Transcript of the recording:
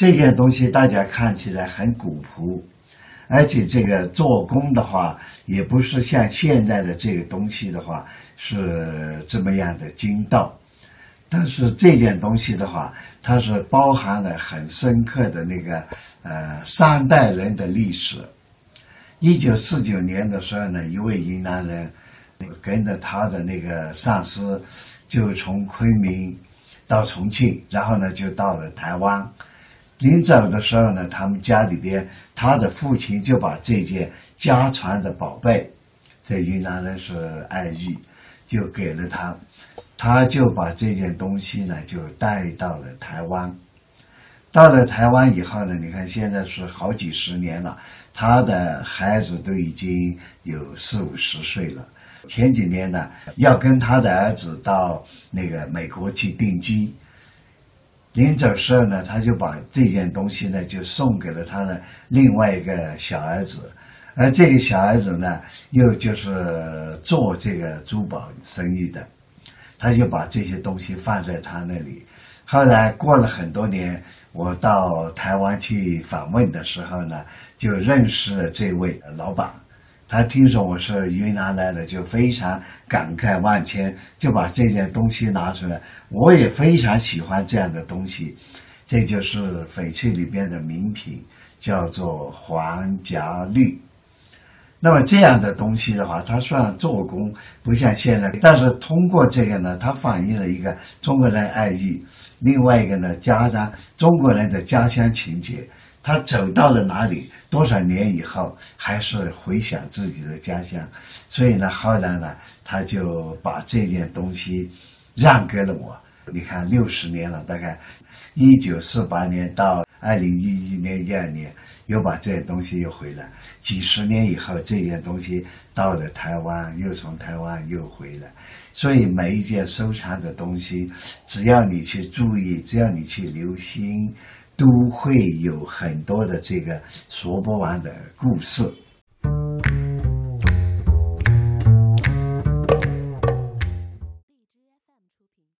这件东西大家看起来很古朴，而且这个做工的话，也不是像现在的这个东西的话是这么样的精到。但是这件东西的话，它是包含了很深刻的那个呃三代人的历史。一九四九年的时候呢，一位云南人跟着他的那个上司，就从昆明到重庆，然后呢就到了台湾。临走的时候呢，他们家里边他的父亲就把这件家传的宝贝，这云南人是爱玉，就给了他。他就把这件东西呢，就带到了台湾。到了台湾以后呢，你看现在是好几十年了，他的孩子都已经有四五十岁了。前几年呢，要跟他的儿子到那个美国去定居。临走时候呢，他就把这件东西呢，就送给了他的另外一个小儿子。而这个小儿子呢，又就是做这个珠宝生意的。他就把这些东西放在他那里。后来过了很多年，我到台湾去访问的时候呢，就认识了这位老板。他听说我是云南来的，就非常感慨万千，就把这件东西拿出来。我也非常喜欢这样的东西，这就是翡翠里边的名品，叫做黄夹绿。那么这样的东西的话，它虽然做工不像现在，但是通过这个呢，它反映了一个中国人爱意，另外一个呢，加上中国人的家乡情结。他走到了哪里，多少年以后还是回想自己的家乡，所以呢，后来呢，他就把这件东西让给了我。你看，六十年了，大概一九四八年到二零一一年一二年。又把这些东西又回来，几十年以后，这件东西到了台湾，又从台湾又回来。所以每一件收藏的东西，只要你去注意，只要你去留心，都会有很多的这个说不完的故事。